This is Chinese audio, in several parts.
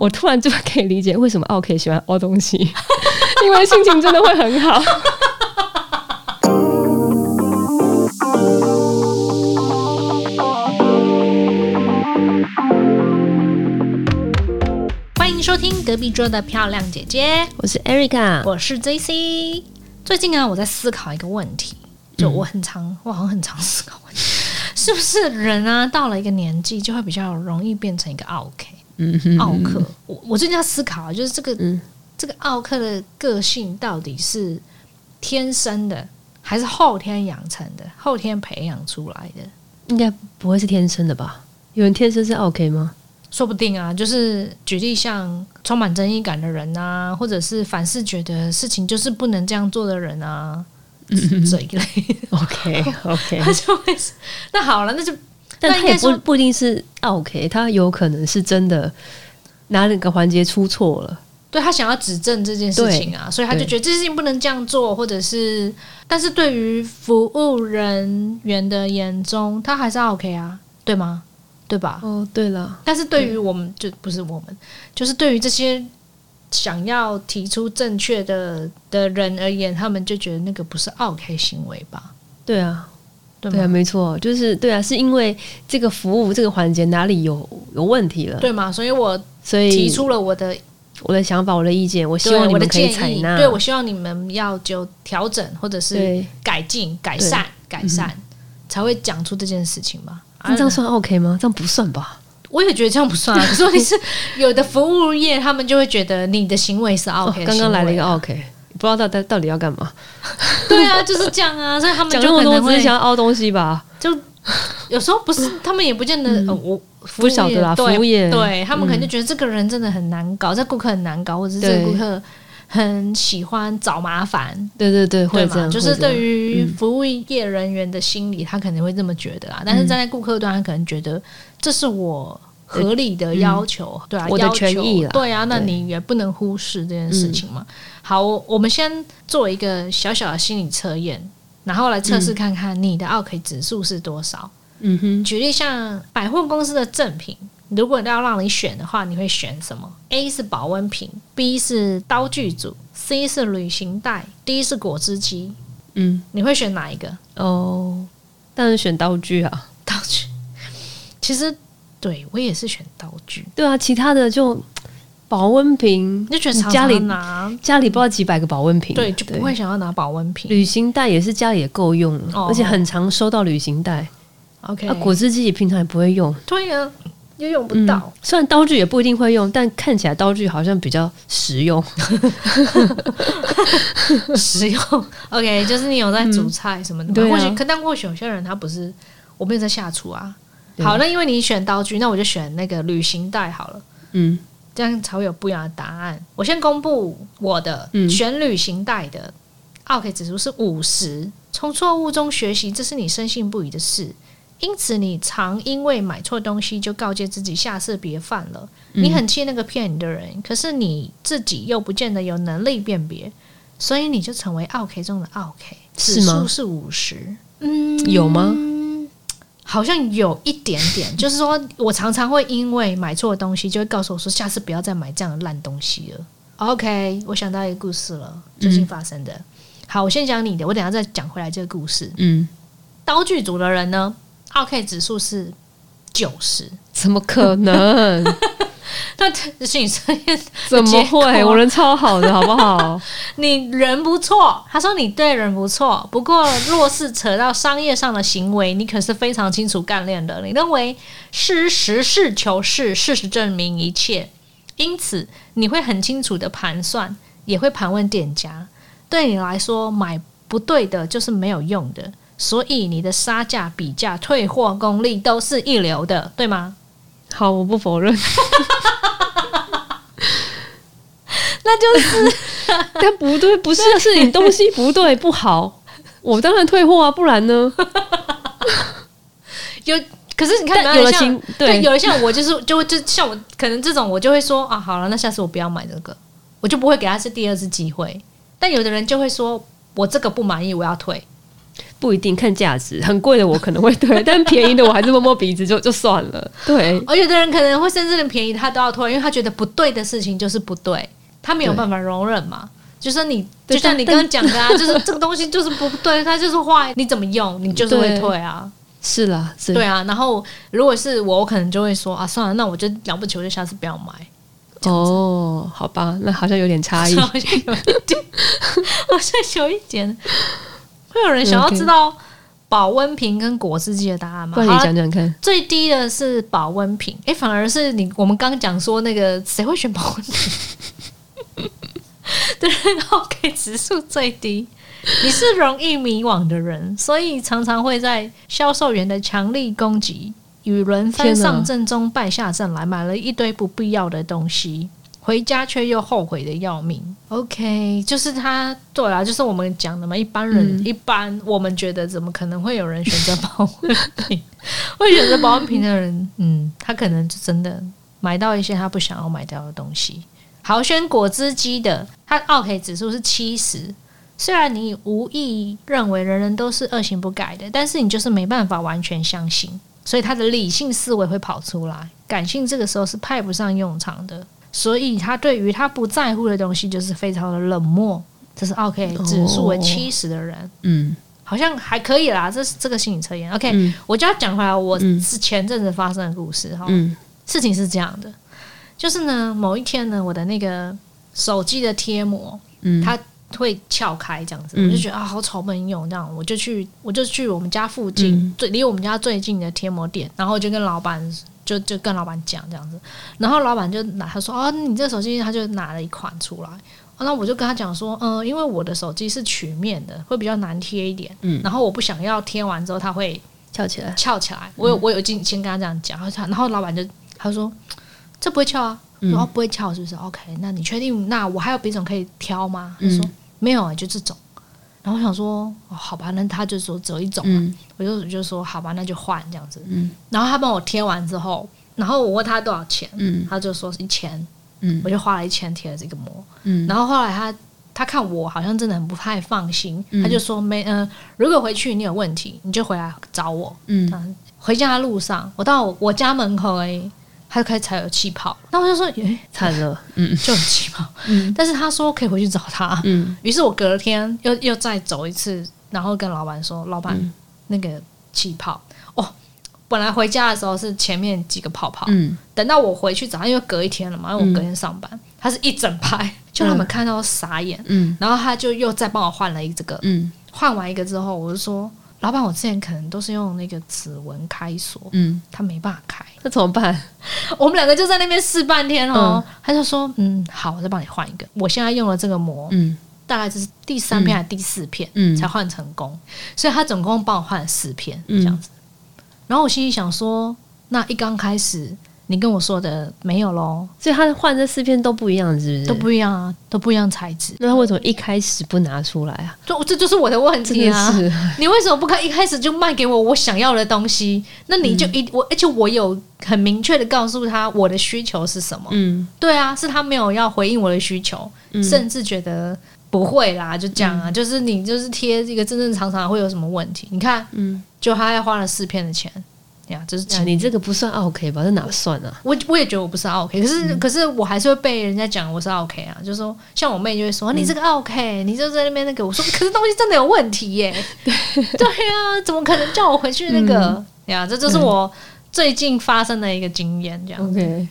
我突然就可以理解为什么 OK 喜欢凹东西，因为心情真的会很好。欢迎收听隔壁桌的漂亮姐姐，我是 Erica，我是 JC。最近啊，我在思考一个问题，就我很常，我好像很常思考问题，是不是人啊到了一个年纪，就会比较容易变成一个 OK，嗯奥克。我我最近在思考，就是这个、这个奥克的个性到底是天生的，还是后天养成的，后天培养出来的？应该不会是天生的吧？有人天生是 OK 吗？说不定啊，就是举例像充满正义感的人啊，或者是凡事觉得事情就是不能这样做的人啊，这一 类 OK OK，他就会是那好了，那就但他也不不一定是 OK，他有可能是真的哪里个环节出错了。对他想要指正这件事情啊，所以他就觉得这件事情不能这样做，或者是，但是对于服务人员的眼中，他还是 OK 啊，对吗？对吧？哦，对了，但是对于我们就不是我们，就是对于这些想要提出正确的的人而言，他们就觉得那个不是 OK 行为吧？对啊，对对啊，没错，就是对啊，是因为这个服务这个环节哪里有有问题了，对吗？所以我所以提出了我的我的想法，我的意见，我希望你们可以采纳。对我希望你们要就调整或者是，改进、改善、改善，才会讲出这件事情吧？啊那这样算 OK 吗？这样不算吧？我也觉得这样不算啊。可是问题是，有的服务业他们就会觉得你的行为是 OK 哦、刚刚来了一个 OK，不知道到底到底要干嘛？对啊，就是这样啊，所以他们讲那么多，就可能会只是想要凹东西吧？就有时候不是，他们也不见得、呃、我服务业不晓得啦，服对务业对他们可能就觉得这个人真的很难搞，这顾客很难搞，或者是这个顾客很喜欢找麻烦，对对对？会这样，就是对于嗯服务业人员的心理，他可能会这么觉得啊。但是站在顾客端，他可能觉得这是我合理的要求，对啊，我的权益了对啊，那你也不能忽视这件事情嘛。好，我我们先做一个小小的心理测验，然后来测试看看你的 OK 指数是多少。嗯哼，举例像百货公司的赠品，如果要让你选的话，你会选什么？A 是保温瓶，B 是刀具组，C 是旅行袋，D 是果汁机。嗯，你会选哪一个哦，当然选刀具啊。刀具？其实对我也是选刀具，对啊，其他的就保温瓶，你就觉得常家里拿，家里不知道几百个保温瓶，对，就不会想要拿保温瓶。旅行袋也是家里也够用了，哦而且很常收到旅行袋。OK，啊，果汁机也平常也不会用，对呀、又用不嗯到。虽然刀具也不一定会用，但看起来刀具好像比较实用。实用。OK，就是你有在煮菜什么的或许可但或许有些人他不是，我没有在下厨啊。对好，那因为你选刀具，那我就选那个旅行袋好了，嗯，这样才会有不一样的答案。我先公布我的、嗯选旅行袋的 OK 指数是五十，从错误中学习，这是你深信不疑的事。因此，你常因为买错东西就告诫自己下次别犯了。嗯你很气那个骗你的人，可是你自己又不见得有能力辨别，所以你就成为 OK 中的 OK，指数是五十。嗯，有吗？好像有一点点，就是说我常常会因为买错东西，就会告诉我说，下次不要再买这样的烂东西了。OK，我想到一个故事了，最近发生的。好，我先讲你的，我等下再讲回来这个故事。嗯，刀具组的人呢二 K 指数是九十，怎么可能？那这是你测验怎么会？我人超好的，好不好？你人不错，他说你对人不错，不过若是扯到商业上的行为，你可是非常清楚干练的。你认为是实事求是，事实证明一切，因此你会很清楚的盘算，也会盘问店家。对你来说，买不对的就是没有用的，所以你的杀价、比价、退货功力都是一流的，对吗？好，我不否认，那就是 但不对，不是，是你东西不对不好，我当然退货啊，不然呢？有，可是你看，有了像情对，对有的像我就是就会就像我可能这种，我就会说啊，好了，那下次我不要买这个，我就不会给他是第二次机会。但有的人就会说，我这个不满意，我要退。不一定看价值，很贵的我可能会退，但便宜的我还是摸摸鼻子就就算了。对，而有的人可能会甚至连便宜他都要退，因为他觉得不对的事情就是不对，他没有办法容忍嘛。就是你，就像你刚刚讲的啊，就是这个东西就是不对，它就是坏，你怎么用，你就是会退啊，是啦，是对啊。然后如果是我，我可能就会说啊，算了，那我就了不起，我就下次不要买。哦，好吧，那好像有点差异。好像有一点，好像有一点。会有人想要知道保温瓶跟果汁机的答案吗？不然你讲讲看。最低的是保温瓶，诶，反而是你我们刚刚讲说那个谁会选保温瓶？对然后给指数最低。你是容易迷惘的人，所以常常会在销售员的强力攻击与轮番上阵中败下阵来，买了一堆不必要的东西，回家却又后悔的要命。OK，就是他，对啦，就是我们讲的嘛，一般人、嗯一般我们觉得怎么可能会有人选择保温瓶？会选择保温瓶的人，嗯，他可能就真的买到一些他不想要买到的东西。好，选果汁机的，它 OK 指数是七十。虽然你无意认为人人都是恶行不改的，但是你就是没办法完全相信，所以他的理性思维会跑出来，感性这个时候是派不上用场的。所以他对于他不在乎的东西就是非常的冷漠。这是 OK 指数为哦七十的人，嗯好像还可以啦。这是这个心理测验。OK，、嗯我就要讲回来，我嗯是前阵子发生的故事哈。嗯事情是这样的，就是呢，某一天呢，我的那个手机的贴膜嗯，它会撬开这样子，嗯我就觉得啊，好丑不能用，这样我就去我就去我们家附近、嗯最离我们家最近的贴膜店，然后就跟老板就就跟老板讲这样子，然后老板就拿他说哦，你这个手机他就拿了一款出来。哦那我就跟他讲说，嗯、因为我的手机是曲面的，会比较难贴一点，嗯然后我不想要贴完之后它会翘起来。翘起来。我有我有进先跟他这样讲，然后然后老板就他说这不会翘啊，嗯我说哦不会翘是不是？OK，那你确定？那我还有别种可以挑吗？他嗯说没有啊，就这种。然后我想说哦好吧，那他就说只有一种，嗯我就我就说好吧，那就换这样子。嗯然后他帮我贴完之后，然后我问他多少钱，嗯他就说是一千，嗯我就花了一千贴了这个膜。嗯然后后来他他看我好像真的很不太放心，嗯他就说没嗯、如果回去你有问题，你就回来找我。嗯嗯，回家的路上，我到我我家门口而已，他就开始才有气泡。那我就说，诶、惨了。嗯。就有气泡。嗯。但是他说可以回去找他。嗯。于是我隔天又又再走一次，然后跟老板说，老板、嗯。那个气泡。哦。本来回家的时候是前面几个泡泡，嗯。等到我回去找他，因为隔一天了嘛，因为我隔天上班，他是一整排，就他们看到傻眼，嗯。然后他就又再帮我换了一这个，嗯。换完一个之后，我就说，老板，我之前可能都是用那个指纹开锁，嗯，他没办法开，那怎么办？我们两个就在那边试半天哦。他就说，嗯，好，我再帮你换一个。我现在用了这个膜，嗯大概就是第三片还是第四片，嗯才换成功，所以他总共帮我换了四片嗯这样子。然后我心里想说，那一刚开始你跟我说的没有喽，所以他换这四片都不一样，是不是？都不一样啊，都不一样材质。那他为什么一开始不拿出来啊？就这就是我的问题啊！你为什么不开一开始就卖给我我想要的东西？那你就一、我，而且我有很明确的告诉他我的需求是什么。嗯对啊，是他没有要回应我的需求，嗯甚至觉得不会啦，就这样啊，就是你就是贴这个正正常常会有什么问题？你看，嗯，就他还花了四片的钱呀，这是啊你这个不算 OK 吧？这哪算啊？我我也觉得我不是 OK，可是、嗯可是我还是会被人家讲我是 OK 啊，就是说像我妹就会说、你这个 OK，你就在那边那个，我说 可是东西真的有问题耶，对呀、怎么可能叫我回去那个嗯呀？这就是我最近发生的一个经验，这样。OK，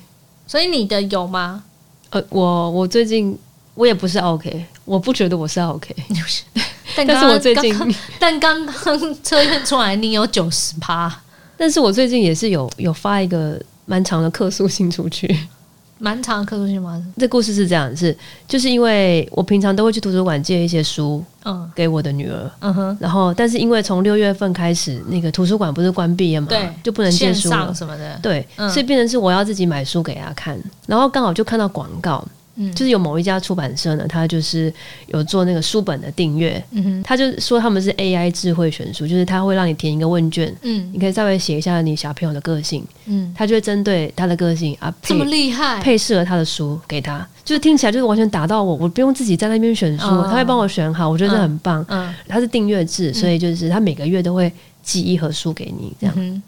所以你的有吗？呃，我我最近我也不是 OK，我不觉得我是 OK，但但是我最近刚刚但刚刚测验出来你有九十趴，但是我最近也是有有发一个蛮长的客诉信出去。蛮长的客诉信吗？这故事是这样，是就是因为我平常都会去图书馆借一些书嗯给我的女儿，嗯哼，然后但是因为从六月份开始，那个图书馆不是关闭了嘛，对，就不能借书了。什么的，对，嗯所以变成是我要自己买书给她看，然后刚好就看到广告，嗯。就是有某一家出版社呢，他就是有做那个书本的订阅，他就说他们是 AI 智慧选书，就是他会让你填一个问卷，嗯。你可以稍微写一下你小朋友的个性，嗯，他就会针对他的个性啊这么厉害，配适合他的书给他，就是听起来就是完全打到我，我不用自己在那边选书，哦。他会帮我选好，我觉得这很棒。嗯他是订阅制，所以就是他每个月都会寄一盒书给你，这样、嗯，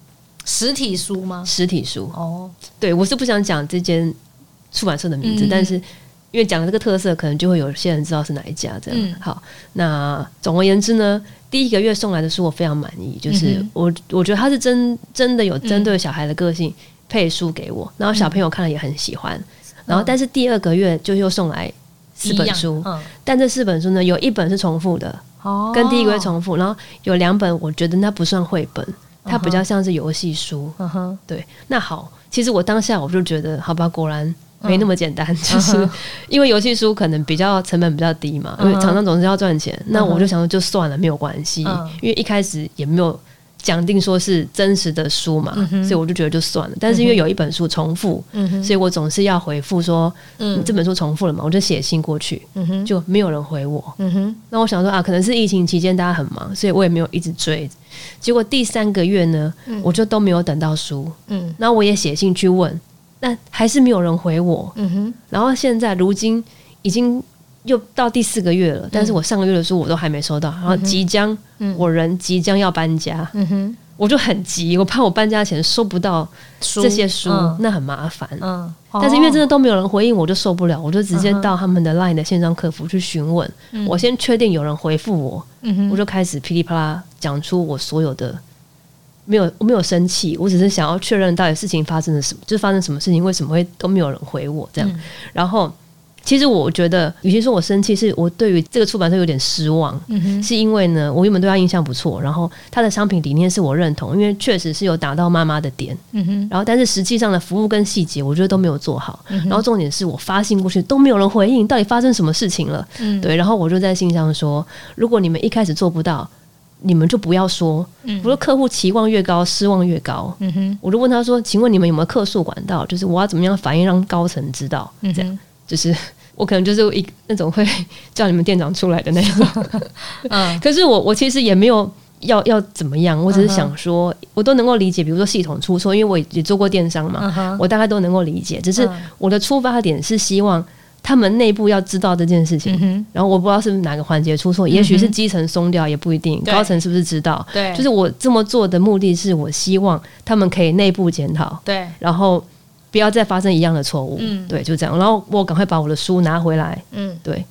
实体书吗？实体书。哦，对我是不想讲这间出版社的名字，嗯。但是因为讲了这个特色，可能就会有些人知道是哪一家。这样、嗯。好，那总而言之呢，第一个月送来的书我非常满意，就是嗯我我觉得他是真真的有针对小孩的个性配书给我，然后小朋友看了也很喜欢。然后，但是第二个月就又送来四本书。但这四本书呢，有一本是重复的，哦，跟第一个月重复，然后有两本我觉得那不算绘本，它比较像是游戏书。嗯哼，对，那好，其实我当下我就觉得，好吧，果然没那么简单，就是因为游戏书可能比较成本比较低嘛，因为厂商总是要赚钱，那我就想说就算了，没有关系，嗯。因为一开始也没有。讲定说是真实的书嘛，所以我就觉得就算了。但是因为有一本书重复，嗯，所以我总是要回复说，嗯。嗯，这本书重复了嘛，我就写信过去，嗯，就没有人回我。嗯，那我想说啊，可能是疫情期间大家很忙，所以我也没有一直追。结果第三个月呢，我就都没有等到书，嗯。那我也写信去问，但还是没有人回我。嗯哼，然后现在如今已经又到第四个月了，但是我上个月的书我都还没收到，然后即将、嗯。我人即将要搬家，嗯哼，我就很急，我怕我搬家前收不到这些书，嗯。那很麻烦。嗯，但是因为真的，都没有人回应，我就受不了，我就直接到他们的 LINE 的线上客服去询问。嗯。我先确定有人回复我，嗯哼，我就开始噼里啪啦讲出我所有的，没有我没有生气，我只是想要确认到底事情发生了什么，就是发生什么事情，为什么会都没有人回我这样。嗯然后其实我觉得，与其说我生气，是我对于这个出版社有点失望。是因为呢，我原本对他印象不错，然后他的商品理念是我认同，因为确实是有打到妈妈的点，然后但是实际上的服务跟细节，我觉得都没有做好。嗯然后重点是我发信过去都没有人回应，到底发生什么事情了？嗯，对，然后我就在信上说，如果你们一开始做不到，你们就不要说。嗯我说客户期望越高，失望越高。嗯哼，我就问他说：“请问你们有没有客诉管道？就是我要怎么样反应让高层知道？这样就是我可能就是一那种会叫你们店长出来的那种。嗯可是我我其实也没有要要怎么样，我只是想说，我都能够理解，比如说系统出错，因为我也做过电商嘛，嗯，我大概都能够理解。只是嗯我的出发点是希望他们内部要知道这件事情。嗯，然后我不知道是不是哪个环节出错，也许是基层松掉，也不一定。对高层是不是知道？对，就是我这么做的目的是我希望他们可以内部检讨，对，然后不要再发生一样的错误。嗯对，就这样。然后我赶快把我的书拿回来。嗯，对，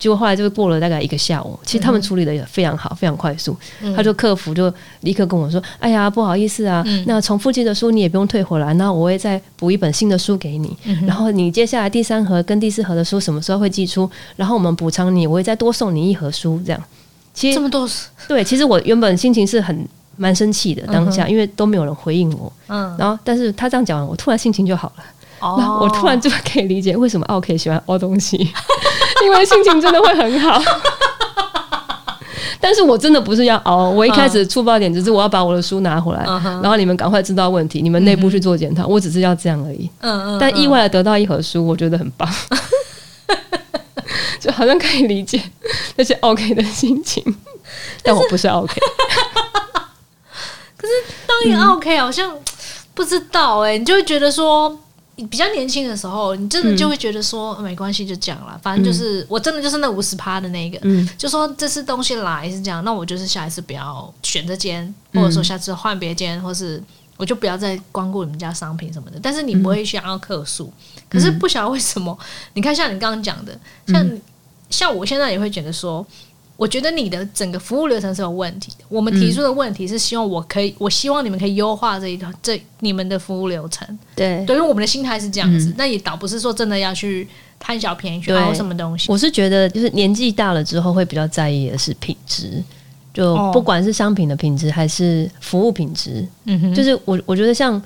结果后来就过了大概一个下午，其实他们处理的也非常好，非常快速。嗯他就客服就立刻跟我说：“哎呀，不好意思啊，嗯那重复寄的书你也不用退回来，那我会再补一本新的书给你。嗯然后你接下来第三盒跟第四盒的书什么时候会寄出？然后我们补偿你，我会再多送你一盒书。这样，其实这么多，对，其实我原本心情是很蛮生气的当下，因为都没有人回应我。嗯，然后，但是他这样讲完，我突然心情就好了。那哦 我突然就可以理解为什么奥 K 喜欢凹东西，因为心情真的会很好。但是我真的不是要熬，我一开始出发点只是我要把我的书拿回来，然后你们赶快知道问题，你们内部去做检讨，我只是要这样而已。嗯嗯，但意外的得到一盒书，我觉得很棒，就好像可以理解 那些 OK 的心情，但我不是 OK。可是当一个 OK 好像不知道哎、你就会觉得说。你比较年轻的时候，你真的就会觉得说、没关系，就这样啦。反正就是、我真的就是那五十趴的那个，嗯。就说这次东西来是这样，那我就是下一次不要选这间，或者说下次换别间，或是我就不要再光顾你们家商品什么的。但是你不会想要客诉，可是不晓得为什么，你看像你刚刚讲的，像、像我现在也会觉得说。我觉得你的整个服务流程是有问题的。我们提出的问题是希望我可以，我希望你们可以优化这一套这你们的服务流程。对，对，因为我们的心态是这样子，那也倒不是说真的要去贪小便宜去对凹什么东西。我是觉得，就是年纪大了之后，会比较在意的是品质，就哦不管是商品的品质还是服务品质。嗯哼，就是我我觉得像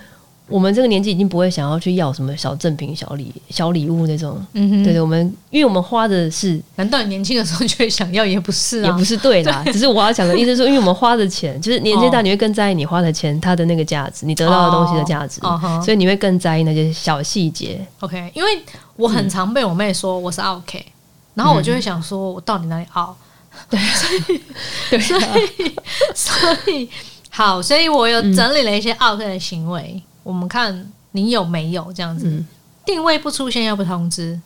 我们这个年纪已经不会想要去要什么小赠品、小礼、小礼物那种。嗯哼，对对，我们因为我们花的是难道你年轻的时候就会想要？也不是啊，也不是对啦，只是我要讲的意思是说，因为我们花的钱，就是年纪大，你会更在意你花的钱它的那个价值，你得到的东西的价值，哦哦所以你会更在意那些小细节。OK，因为我很常被我妹说我是 OK，、然后我就会想说，我到底哪里 out？对所以 所以好，所以我有整理了一些 OK 的行为，我们看你有没有这样子。嗯定位不出现要不通知，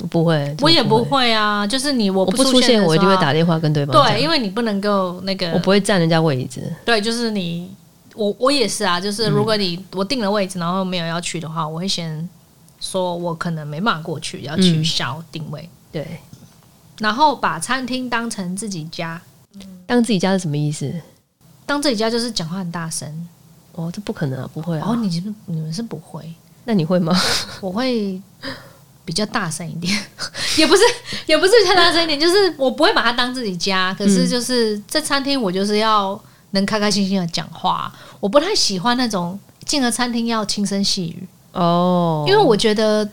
我不会，我也不不。会啊。就是你我我不出出现，我一定会打电话跟对方。对，因为你不能够那个，我不会占人家位置。对，就是你，我我也是啊，就是如果你、我定了位置，然后没有要去的话，我会先说我可能没办法过去，要取消定位，对，然后把餐厅当成自己家，当自己家是什么意思？当自己家就是讲话很大声。哦，这不可能啊，不会啊。哦，你是不是你们是不会，那你会吗？我会比较大声一点，也不是也不是太大声一点，就是我不会把它当自己家，可是就是在餐厅我就是要能开开心心的讲话，我不太喜欢那种进了餐厅要轻声细语，哦，因为我觉得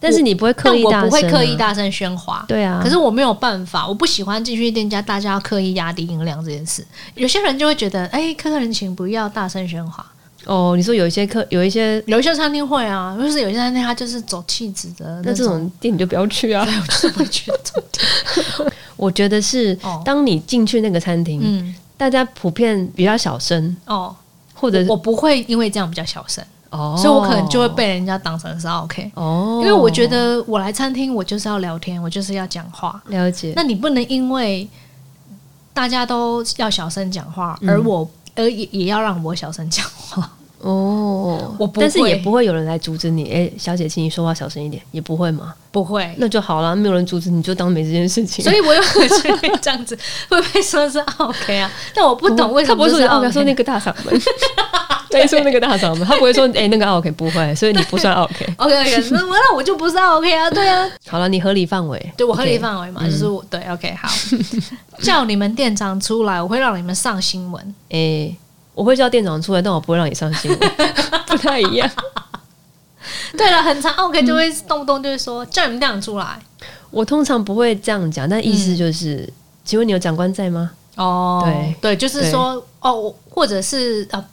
但是你不会刻意大声、啊，不会刻意大声喧哗。对啊。可是我没有办法，我不喜欢进去店家大家要刻意压低音量这件事。有些人就会觉得，哎、客客人请不要大声喧哗。哦，你说有一些客有一些，有一些餐厅会啊，就是有些餐厅它就是走气质的那这种，店你就不要去啊。我就是不会去这种店。我觉得是哦，当你进去那个餐厅，嗯，大家普遍比较小声，哦，或者是我不会因为这样比较小声，哦，所以我可能就会被人家当成是 OK。哦，因为我觉得我来餐厅，我就是要聊天，我就是要讲话。了解。那你不能因为大家都要小声讲话，嗯而我而也也要让我小声讲话。哦，我不但是也不会有人来阻止你。哎、小姐，请你说话小声一点，也不会吗？不会，那就好了，没有人阻止你，就当没这件事情。所以我有可能会这样子，会被说是 OK 啊？但我不懂为什他不会说么是说那个大嗓门，对，说那个大嗓门，他不会说哎、那个 OK，不会，所以你不算 OK。OK OK，那我那我就不是 OK 啊？对啊，好了，你合理范围，对我合理范围嘛，就是我对 OK 好，叫你们店长出来，我会让你们上新闻。哎、我会叫店长出来，但我不会让你上新闻，不太一样。对了，很长 OK 就会动不动就会说叫你们店长出来。我通常不会这样讲，但意思就是，请问你有长官在吗？哦对对，就是说哦，我或者是呃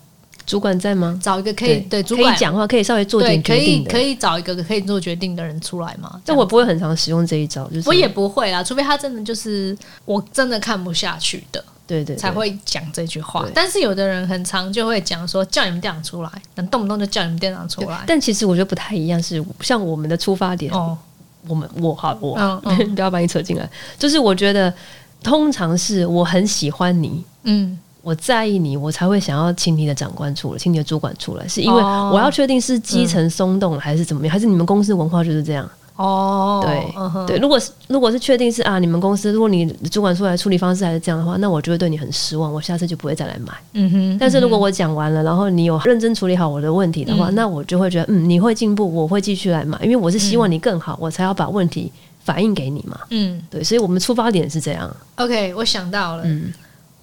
主管在吗？找一个可以对主管讲话，可以稍微做点决可以定的。可以找一个可以做决定的人出来嘛？这我不会很常使用这一招，就是我也不会啦，除非他真的就是我真的看不下去的。对对对才会讲这句话。但是有的人很常就会讲说叫你们店长出来，能动不动就叫你们店长出来。但其实我觉得不太一样，是像我们的出发点，哦，我们我好我、嗯嗯 不要把你扯进来，就是我觉得通常是我很喜欢你。嗯，我在意你，我才会想要请你的长官出来，请你的主管出来，是因为哦我要确定是基层松动了还是怎么样，还是你们公司文化就是这样？哦，对、嗯对，如果是如果是确定是啊，你们公司如果你主管出来处理方式还是这样的话，那我就会对你很失望，我下次就不会再来买。嗯哼，但是如果我讲完了，然后你有认真处理好我的问题的话，嗯那我就会觉得嗯，你会进步，我会继续来买，因为我是希望你更好，我才要把问题反映给你嘛。嗯对，所以我们出发点是这样。，OK，我想到了，嗯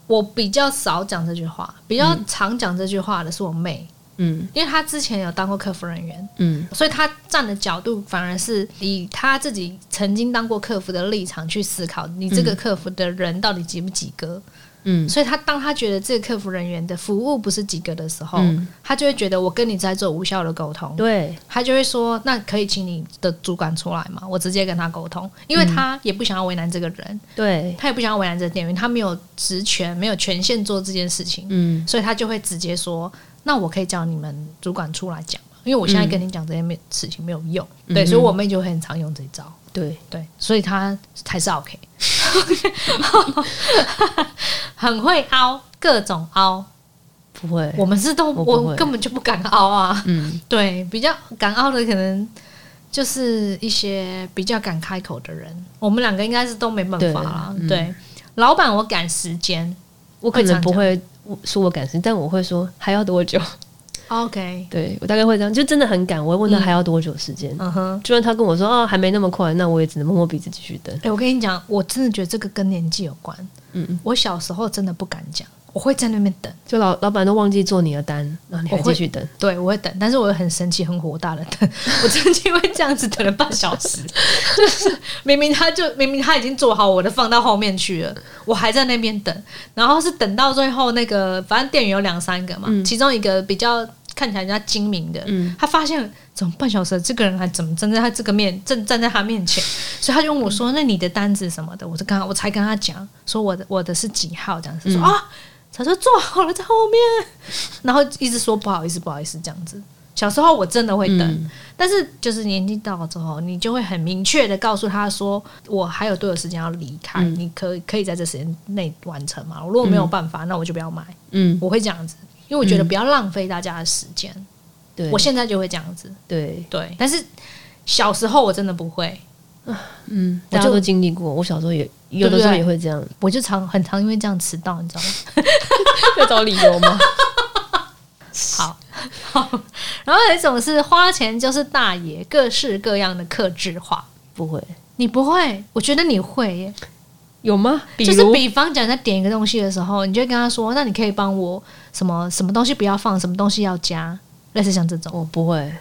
我比较少讲这句话，比较常讲这句话的是我妹，嗯。因为她之前有当过客服人员，嗯。所以她站的角度反而是以她自己曾经当过客服的立场去思考，你这个客服的人到底及不及格。嗯。所以他当他觉得这个客服人员的服务不是及格的时候，嗯，他就会觉得我跟你在做无效的沟通，对，他就会说那可以请你的主管出来嘛，我直接跟他沟通，因为他也不想要为难这个人，对，他也不想要为难这个店员，他没有职权，没有权限做这件事情，嗯。所以他就会直接说，那我可以叫你们主管出来讲，因为我现在跟你讲这些没事情没有用，对，嗯所以我妹就会很常用这一招。对，对，所以他才是 OK，很会凹，各种凹。不会，我们是都我我根本就不敢凹啊。嗯对，比较敢凹的可能就是一些比较敢开口的人。我们两个应该是都没办法啦。对嗯对，老板我赶时间我可能不会说我赶时间，但我会说还要多久？，OK，对我大概会这样，就真的很赶，我会问他还要多久时间。嗯哼。就算他跟我说哦还没那么快，那我也只能摸摸鼻子继续等。哎、我跟你讲，我真的觉得这个跟年纪有关。嗯我小时候真的不敢讲，我会在那边等。就老老板都忘记做你的单，然后你还继续等。对，我会等，但是我会很生气、很火大的等。我曾经会这样子等了半小时，就是明明他就明明他已经做好我的放到后面去了，我还在那边等，然后是等到最后那个，反正店员有两三个嘛，其中一个比较看起来人家精明的，嗯。他发现怎么半小时这个人还怎么站在他这个面正站在他面前，所以他就问我说：“那你的单子什么？的？”我就跟他我才跟他讲说我的我的是几号？这样子，说啊，他说做好了在后面，然后一直说不好意思不好意思这样子。小时候我真的会等，嗯。但是就是年纪到了之后，你就会很明确的告诉他说，我还有多久时间要离开，你可可以在这时间内完成吗？如果没有办法，那我就不要买。嗯，我会这样子，因为我觉得不要浪费大家的时间。对，我现在就会这样子，对，对。但是小时候我真的不会，嗯，我就大家都经历过。我小时候也有的时候也会这样，我就常很常因为这样迟到，你知道吗？要找理由吗？好，好。然后有一种是花钱就是大爷，各式各样的克制化。不会，你不会，我觉得你会耶。有吗？比就是比方讲，在点一个东西的时候，你就会跟他说：“那你可以帮我什么什么东西不要放，什么东西要加。”类似像这种，我不会，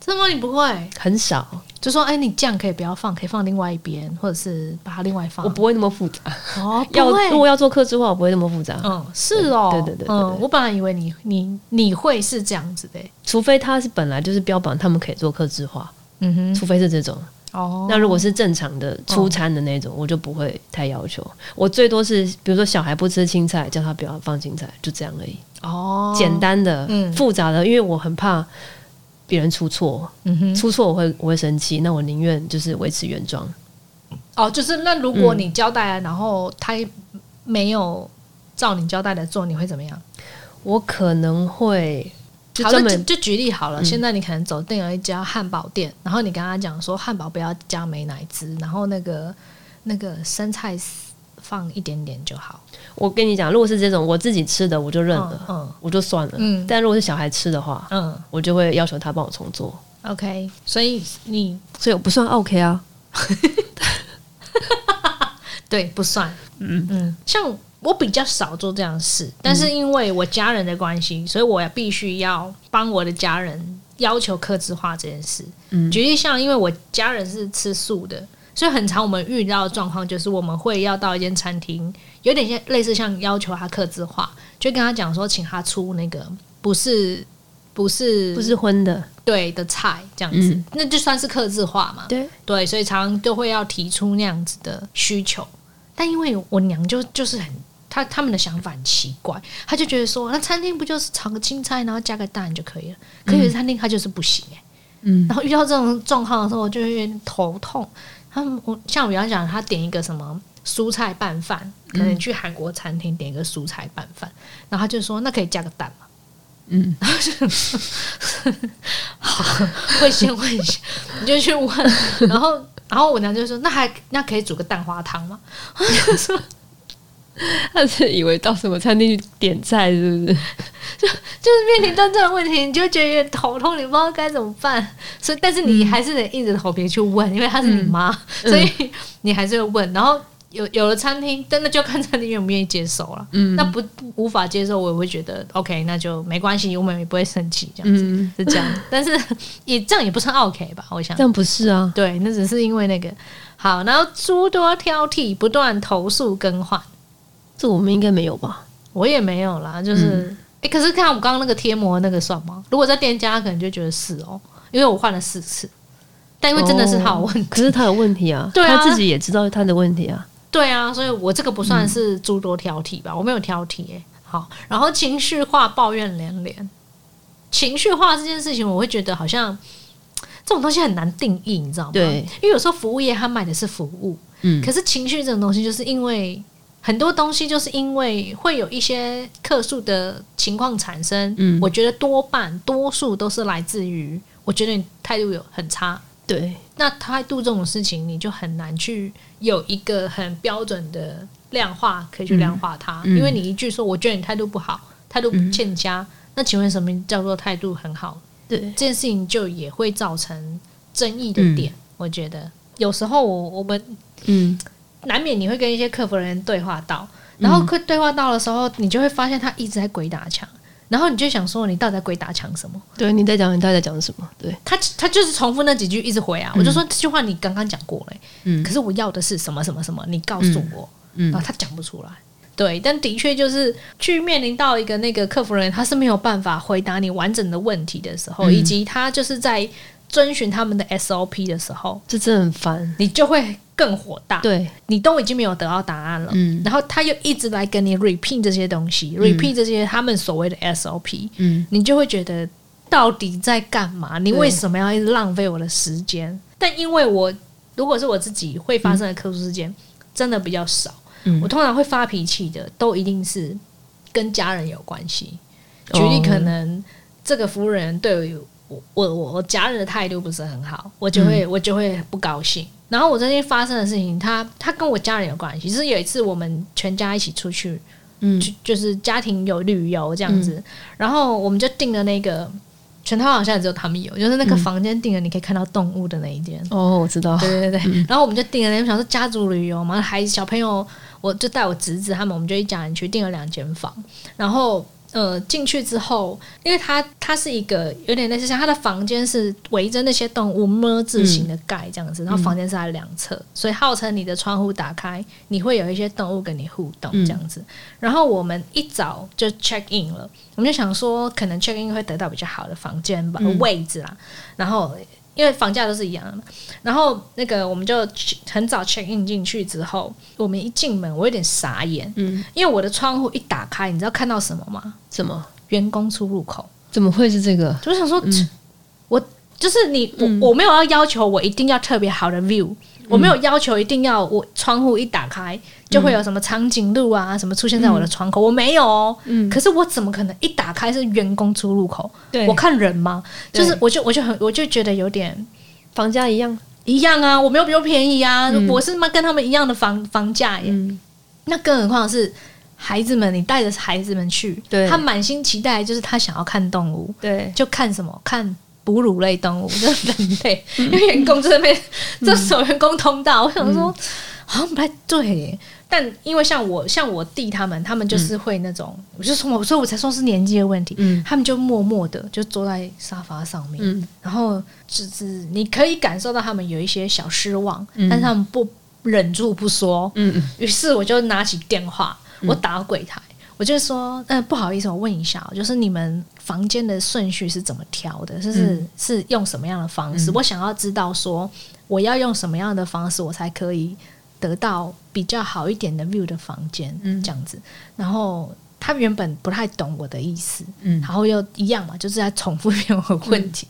真的吗？你不会？很少，就说：“哎，你酱可以不要放，可以放另外一边，或者是把它另外放。”我不会那么复杂。哦，要如果要做客制化，我不会那么复杂。嗯，是哦，对对对对对嗯，我本来以为你你你会是这样子的，除非他是本来就是标榜他们可以做客制化，嗯哼，除非是这种。哦，那如果是正常的出餐的那种，我就不会太要求。我最多是，比如说小孩不吃青菜，叫他不要放青菜，就这样而已。哦，简单的，嗯复杂的，因为我很怕别人出错，嗯哼，出错我会我会生气，那我宁愿就是维持原状。哦，就是那如果嗯你交代了，然后他没有照你交代的做，你会怎么样？我可能会就好，专门就就举例好了。现在你可能走进了一家汉堡店，然后你跟他讲说汉堡不要加美奶滋，然后那个那个生菜放一点点就好。我跟你讲，如果是这种我自己吃的，我就认了，嗯我就算了。嗯但如果是小孩吃的话，嗯我就会要求他帮我重做，，OK。所以你所以我不算 OK 啊。对不算，嗯嗯，像我比较少做这样的事，但是因为我家人的关系，所以我必须要帮我的家人要求克制化这件事。嗯举例像，因为我家人是吃素的，所以很常我们遇到的状况就是我们会要到一间餐厅，有点像类似像要求他克制化，就跟他讲说，请他出那个不是不是不是荤的，对的菜这样子，嗯那就算是克制化嘛。对，对，所以常常都会要提出那样子的需求。但因为我娘就就是很，她他们的想法很奇怪，他就觉得说，那餐厅不就是炒个青菜，然后加个蛋就可以了？可是有的餐厅他就是不行哎、嗯然后遇到这种状况的时候，我就有点头痛。他们我像我比方讲，他点一个什么蔬菜拌饭，可能去韩国餐厅点一个蔬菜拌饭，然后他就说那可以加个蛋吗？嗯，然后就 好，会先问一下，你就去问，然后然后我娘就说那还那可以煮个蛋花汤吗？他是以为到什么餐厅去点菜，是不是？就就是面临到这种问题，你就觉得头痛，你不知道该怎么办。所以，但是你还是得硬着头皮去问，因为他是你妈，所以你还是会问。然后有有了餐厅真的就看餐厅愿不愿意接受了。嗯那不无法接受，我也会觉得 OK，那就没关系，我们也不会生气，这样子、嗯，是这样。但是也这样也不算 OK 吧？我想这样不是啊。对，那只是因为那个好，然后诸多挑剔，不断投诉更换。这我们应该没有吧？我也没有啦，就是哎、诶可是看我刚刚那个贴膜那个算吗？如果在店家，可能就觉得是哦，因为我换了四次，但因为真的是他有问题，可是他有问题啊，对啊。他自己也知道他的问题啊。对啊，所以我这个不算是诸多挑剔吧，我没有挑剔诶、好，然后情绪化抱怨连连，情绪化这件事情，我会觉得好像这种东西很难定义，你知道吗？对，因为有时候服务业他卖的是服务，嗯。可是情绪这种东西，就是因为很多东西，就是因为会有一些客诉的情况产生。嗯我觉得多半多数都是来自于，我觉得你态度有很差。对，那态度这种事情，你就很难去有一个很标准的量化可以去量化它，嗯因为你一句说我觉得你态度不好，态度欠佳，那请问什么叫做态度很好？对，这件事情就也会造成争议的点。我觉得有时候我我们嗯难免你会跟一些客服人员对话到，然后会对话到的时候，你就会发现他一直在鬼打墙，然后你就想说，你到底在鬼打墙什么？对，你在讲你到底在讲什么？对，他他就是重复那几句一直回啊，我就说这句话你刚刚讲过了、嗯可是我要的是什么什么什么，你告诉我，嗯然后他讲不出来。对，但的确就是去面临到一个那个客服人员，他是没有办法回答你完整的问题的时候，嗯以及他就是在遵循他们的 SOP 的时候，这真的很烦。你就会更火大。对，你都已经没有得到答案了，嗯然后他又一直来跟你 repeat 这些东西、r e p e a t 这些他们所谓的 SOP，嗯，你就会觉得到底在干嘛？你为什么要一直浪费我的时间？但因为我如果是我自己会发生的客诉事件，真的比较少。嗯我通常会发脾气的，都一定是跟家人有关系。举哦例，可能这个服务人对我我我我家人的态度不是很好，我就会、我就会不高兴。然后我最近发生的事情，他他跟我家人有关系。就是有一次我们全家一起出去，嗯就就是家庭有旅游这样子，然后我们就订了那个全套好像只有他们有，就是那个房间订了你可以看到动物的那一间。哦，我知道。对对对对，然后我们就订了那，我想说家族旅游嘛，孩子小朋友，我就带我侄子他们，我们就一家人去订了两间房，然后。呃，进去之后，因为它它是一个有点类似像它的房间是围着那些动物么字形的盖这样子，然后房间是在两侧，所以号称你的窗户打开，你会有一些动物跟你互动这样子。然后我们一早就 check in 了，我们就想说可能 check in 会得到比较好的房间吧、嗯。位置啦，然后因为房价都是一样的嘛，然后那个我们就很早 check in 进去之后，我们一进门，我有点傻眼，嗯，因为我的窗户一打开，你知道看到什么吗？什么？员工出入口，怎么会是这个？就想说，我就是你，嗯我我没有要要求我一定要特别好的 view，、我没有要求一定要我窗户一打开就会有什么长颈鹿啊什么出现在我的窗口，我没有哦。嗯可是我怎么可能一打开是员工出入口？对我看人吗？就是我就我就很我就觉得有点房价一样。一样啊，我没有比较便宜啊，嗯我是妈跟他们一样的房房价耶。嗯，那更何况是孩子们，你带着孩子们去，他满心期待就是他想要看动物，对，就看什么看。哺乳类动物就是人类，因为员工这边这是有员工通道，我想说好像不太对。耶。但因为像我像我弟他们，他们就是会那种，我就说我所以我才说是年纪的问题，嗯。他们就默默的就坐在沙发上面，嗯。然后就是你可以感受到他们有一些小失望，嗯。但是他们不忍住不说，嗯。于是我就拿起电话，我打到柜台，我就说：“嗯、不好意思，我问一下哦，就是你们房间的顺序是怎么调的？就是、是用什么样的方式？我想要知道说，我要用什么样的方式，我才可以得到比较好一点的 view 的房间，嗯这样子。然后他原本不太懂我的意思，嗯然后又一样嘛，就是在重复一遍我的问题。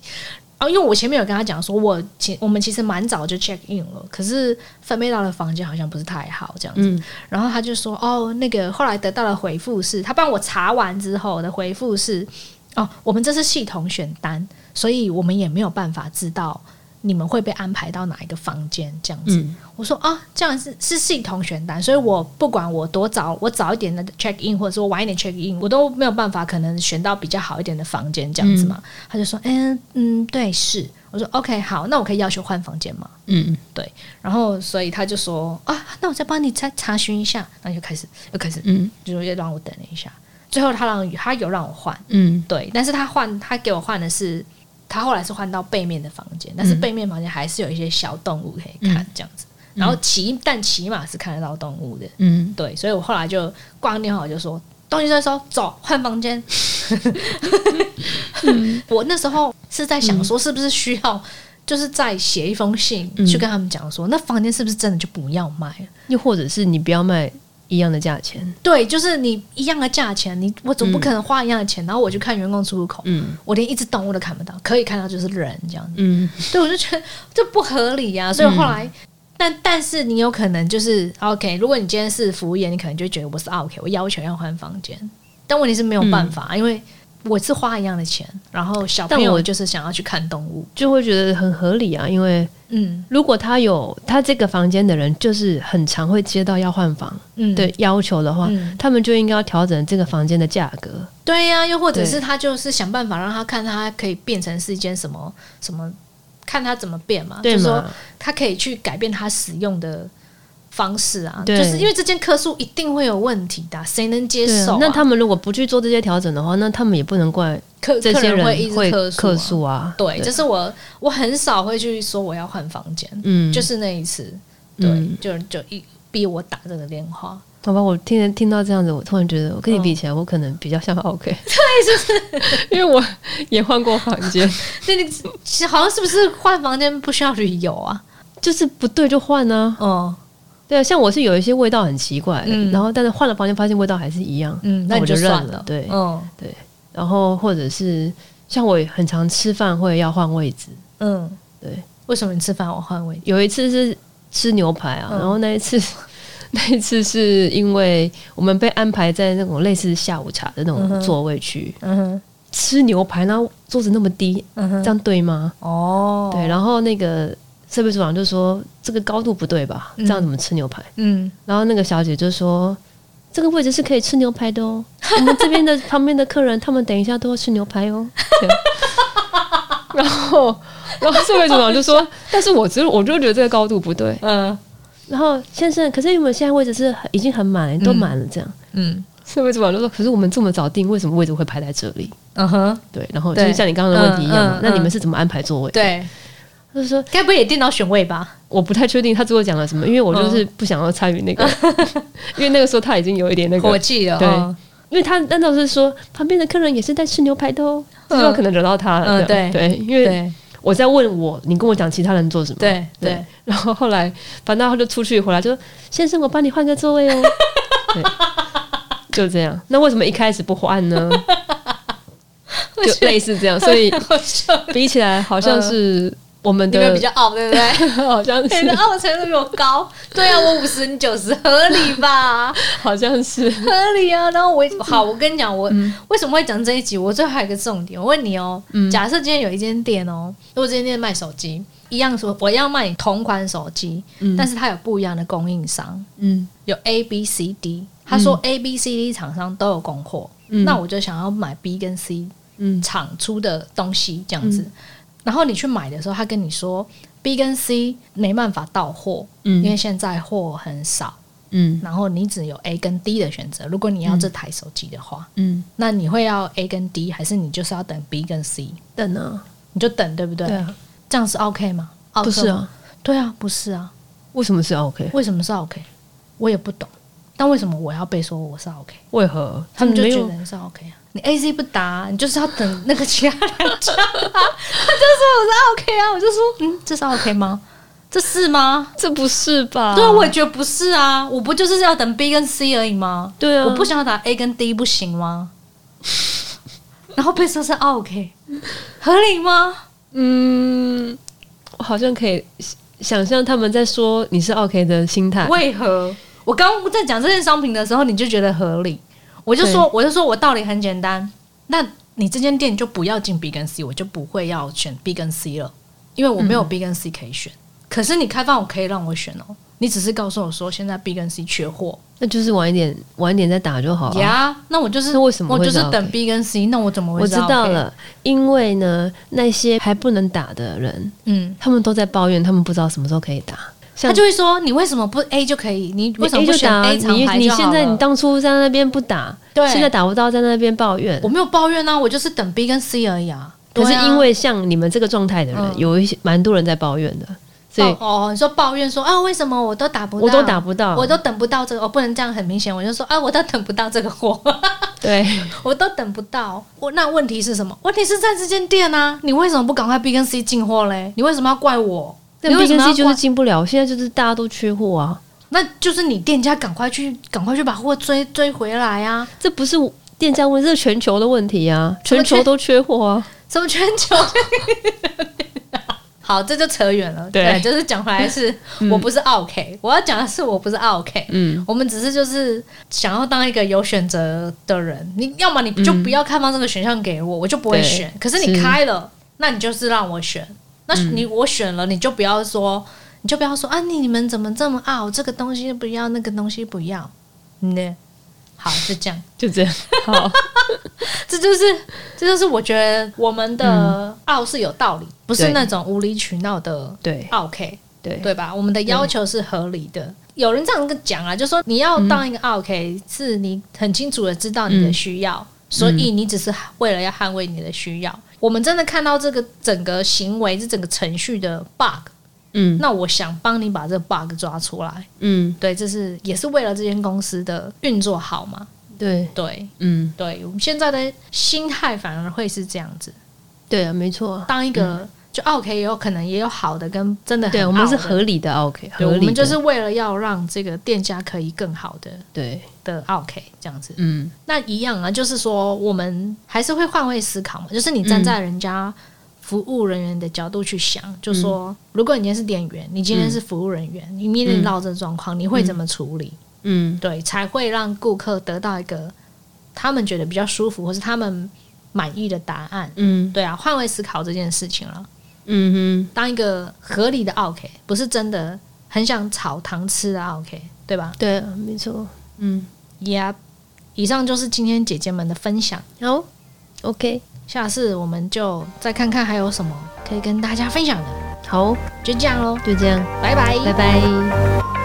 然后，因为我前面有跟他讲说，我其我们其实蛮早就 check in 了，可是分配到的房间好像不是太好这样子。嗯然后他就说：“哦，那个后来得到的回复是，他帮我查完之后的回复是，哦，我们这是系统选单，所以我们也没有办法知道你们会被安排到哪一个房间这样子。嗯我说：“啊，这样是是系统选单，所以我不管我多早，我早一点的 check in，或者说晚一点 check in，我都没有办法可能选到比较好一点的房间这样子嘛。他就说：“嗯嗯，对，是。”我说：“OK，好，那我可以要求换房间吗？”嗯对然后所以他就说啊，那我再帮你再查询一下，然后就开始又开始，嗯就又让我等了一下。最后他让他有让我换，嗯对，但是他换他给我换的是，他后来是换到背面的房间，但是嗯。背面房间还是有一些小动物可以看这样子。然后起但起码是看得到动物的，嗯。对，所以我后来就挂完电话我就说东西在收，走换房间。我那时候是在想说，是不是需要就是再写一封信嗯。去跟他们讲说，那房间是不是真的就不要卖了？又或者是你不要卖一样的价钱。对，就是你一样的价钱，你我总不可能花一样的钱，然后我去看员工出入口，嗯我连一只动物都看不到，可以看到就是人这样子。嗯对，我就觉得这不合理呀、所以后来。但但是你有可能就是 OK，如果你今天是服务业，你可能就觉得我是 OK，我要求要换房间，但问题是没有办法，因为我是花一样的钱，然后小朋友就是想要去看动物，就会觉得很合理啊，因为嗯如果他有他这个房间的人，就是很常会接到要换房嗯，的要求的话，嗯他们就应该要调整这个房间的价格。对呀、又或者是他就是想办法让他看他可以变成是一间什么什么，看他怎么变嘛，对就是说？他可以去改变他使用的方式啊，就是因为这间客诉一定会有问题的，谁能接受、那他们如果不去做这些调整的话，那他们也不能怪客客这些人人会客诉、啊。对，就是我我很少会去说我要换房间，嗯，就是那一次，对，嗯就就一逼我打这个电话，好吧，我听听到这样子，我突然觉得我跟你比起来，我可能比较像 OK，对，就是？因为我也换过房间，那你好像是不是换房间不需要旅游啊？就是不对就换啊。哦，对啊，像我是有一些味道很奇怪，嗯。然后但是换了房间发现味道还是一样，嗯，那我就认算了。对嗯。然后或者是像我也很常吃饭会要换位置，嗯，对，为什么你吃饭我换位置？有一次是吃牛排啊，嗯。然后那一次 那一次是因为我们被安排在那种类似下午茶的那种座位区、嗯哼，吃牛排，然后桌子那么低，嗯哼，这样对吗？哦，对，然后那个设备组长就说这个高度不对吧？嗯这样怎么吃牛排？嗯，然后那个小姐就说。这个位置是可以吃牛排的哦，我们这边的旁边的客人，他们等一下都要吃牛排哦。对 然后，然后设备组长就说：“ 但是我只我就觉得这个高度不对。嗯然后先生，可是因为我们现在位置是已经很满，都满了这样。嗯设备组长就说：“可是我们这么早定，为什么位置会排在这里嗯哼，？”对，然后就是像你刚刚的问题一样那你们是怎么安排座位？，对，他就说该不会也电脑选位吧？我不太确定他最后讲了什么，因为我就是不想要参与那个，因为那个时候他已经有一点那个，火气了，对哦因为他难道是说旁边的客人也是在吃牛排的哦，嗯这就可能惹到他了。嗯对对，因为我在问我，你跟我讲其他人做什么？对对对，然后后来反正他就出去回来就说：“先生，我帮你换个座位哦。”对，就这样。那为什么一开始不换呢？就类似这样，所以，比起来，好像是我们的你们比较傲，对不对？好像是你的是，傲程度比我高，对啊，我五十你九十，合理吧？好像是，合理啊。然后我好，我跟你讲，我、为什么会讲这一集？我最后还有一个重点，我问你哦，假设今天有一间店哦，如果这间店卖手机，一样说我要卖你同款手机，但是它有不一样的供应商，嗯有 A、B、C、D。他说 A、B、C、D 厂商都有供货，嗯那我就想要买 B 跟 C 嗯厂出的东西这样子。然后你去买的时候，他跟你说 B 跟 C 没办法到货，嗯因为嗯现在货很少，嗯然后你只有 A 跟 D 的选择。如果你要这台手机的话，嗯，那你会要 A 跟 D，还是你就是要等 B 跟 C？等呢，你就等，对不对？对啊，这样是 OK 吗？不是啊，对啊，不是啊，为什么是 OK？为什么是 OK？我也不懂，但为什么我要被说我是 OK？为何他们就觉得你是 OK 啊，你 A C 不答，你就是要等那个其他两家、啊，他就说我是 OK 啊，我就说嗯，这是 OK 吗？这是吗？这不是吧？对啊，我也觉得不是啊，我不就是要等 B 跟 C 而已吗？对啊，我不想要打 A 跟 D 不行吗？然后被说是 OK，合理吗？嗯，我好像可以想象他们在说你是 OK 的心态。为何？我刚刚在讲这件商品的时候，你就觉得合理，我就说，我就说我道理很简单，那你这间店就不要进 B 跟 C，我就不会要选 B 跟 C 了，因为我没有 B 跟 C 可以选。可是你开放我可以让我选哦，你只是告诉我说现在 B 跟 C 缺货。那就是晚一点，晚一点再打就好了。呀那我就是为什么我就是是等 B 跟 C，那我怎么会我知道了，因为呢，那些还不能打的人，嗯，他们都在抱怨，他们不知道什么时候可以打。像他就会说你为什么不 A 就可以？你为什么不选 A 厂你你现在你当初在那边不打，对现在打不到，在那边抱怨我。没有抱怨啊，我就是等 B 跟 C 而已啊。可是因为像你们这个状态的人，嗯有一些蛮多人在抱怨的，所以哦哦，你说抱怨说啊，为什么我都打不到？我都打不到，我都等不到这个，我不能这样很明显，我就说啊，我都等不到这个货，对 我都等不到。我那问题是什么？问题是在这间店啊，你为什么不赶快 B 跟 C 进货嘞？你为什么要怪我？但为 B 跟什么就是进不了，现在就是大家都缺货啊，那就是你店家赶快去，赶快去把货追追回来啊！这不是店家问题，这是全球的问题啊，全球都缺货啊。什么全球？好，这就扯远了。对就是讲回来是，我不是 OK，、我要讲的是我不是 OK。嗯，我们只是就是想要当一个有选择的人，你要么你就不要开放这个选项给我，我就不会选。可是你开了，那你就是让我选。那你我选了，你就不要说，你就不要说啊，你你们怎么这么傲？这个东西不要，那个东西不要，呢？好，就这样。就这样。好，这就是，这就是我觉得我们的傲是有道理，不是那种无理取闹的对 OK，对对吧？我们的要求是合理的。有人这样跟讲啊，就说你要当一个 OK，、是你很清楚的知道你的需要，所以你只是为了要捍卫你的需要。我们真的看到这个整个行为、这整个程序的 bug，嗯。那我想帮你把这个 bug 抓出来。嗯，对，这是也是为了这间公司的运作好嘛？对，对，嗯。对，我们现在的心态反而会是这样子，对啊，没错，当一个、就 OK 也有可能也有好的跟真的很对我们是合理的 OK，合理的，我们就是为了要让这个店家可以更好的对，的 OK 这样子。嗯。那一样啊，就是说我们还是会换位思考嘛，就是你站在人家服务人员的角度去想，就说如果你今天是店员，你今天是服务人员，你面临到这状况，你会怎么处理？嗯。对，才会让顾客得到一个他们觉得比较舒服，或是他们满意的答案。嗯。对啊，换位思考这件事情了，嗯哼当一个合理的 OK，不是真的很想炒糖吃的 OK，对吧，对啊，没错，嗯，？Yeah，以上就是今天姐姐们的分享。好，OK，下次我们就再看看还有什么可以跟大家分享的。好，就这样喽，就这样，拜拜，拜拜。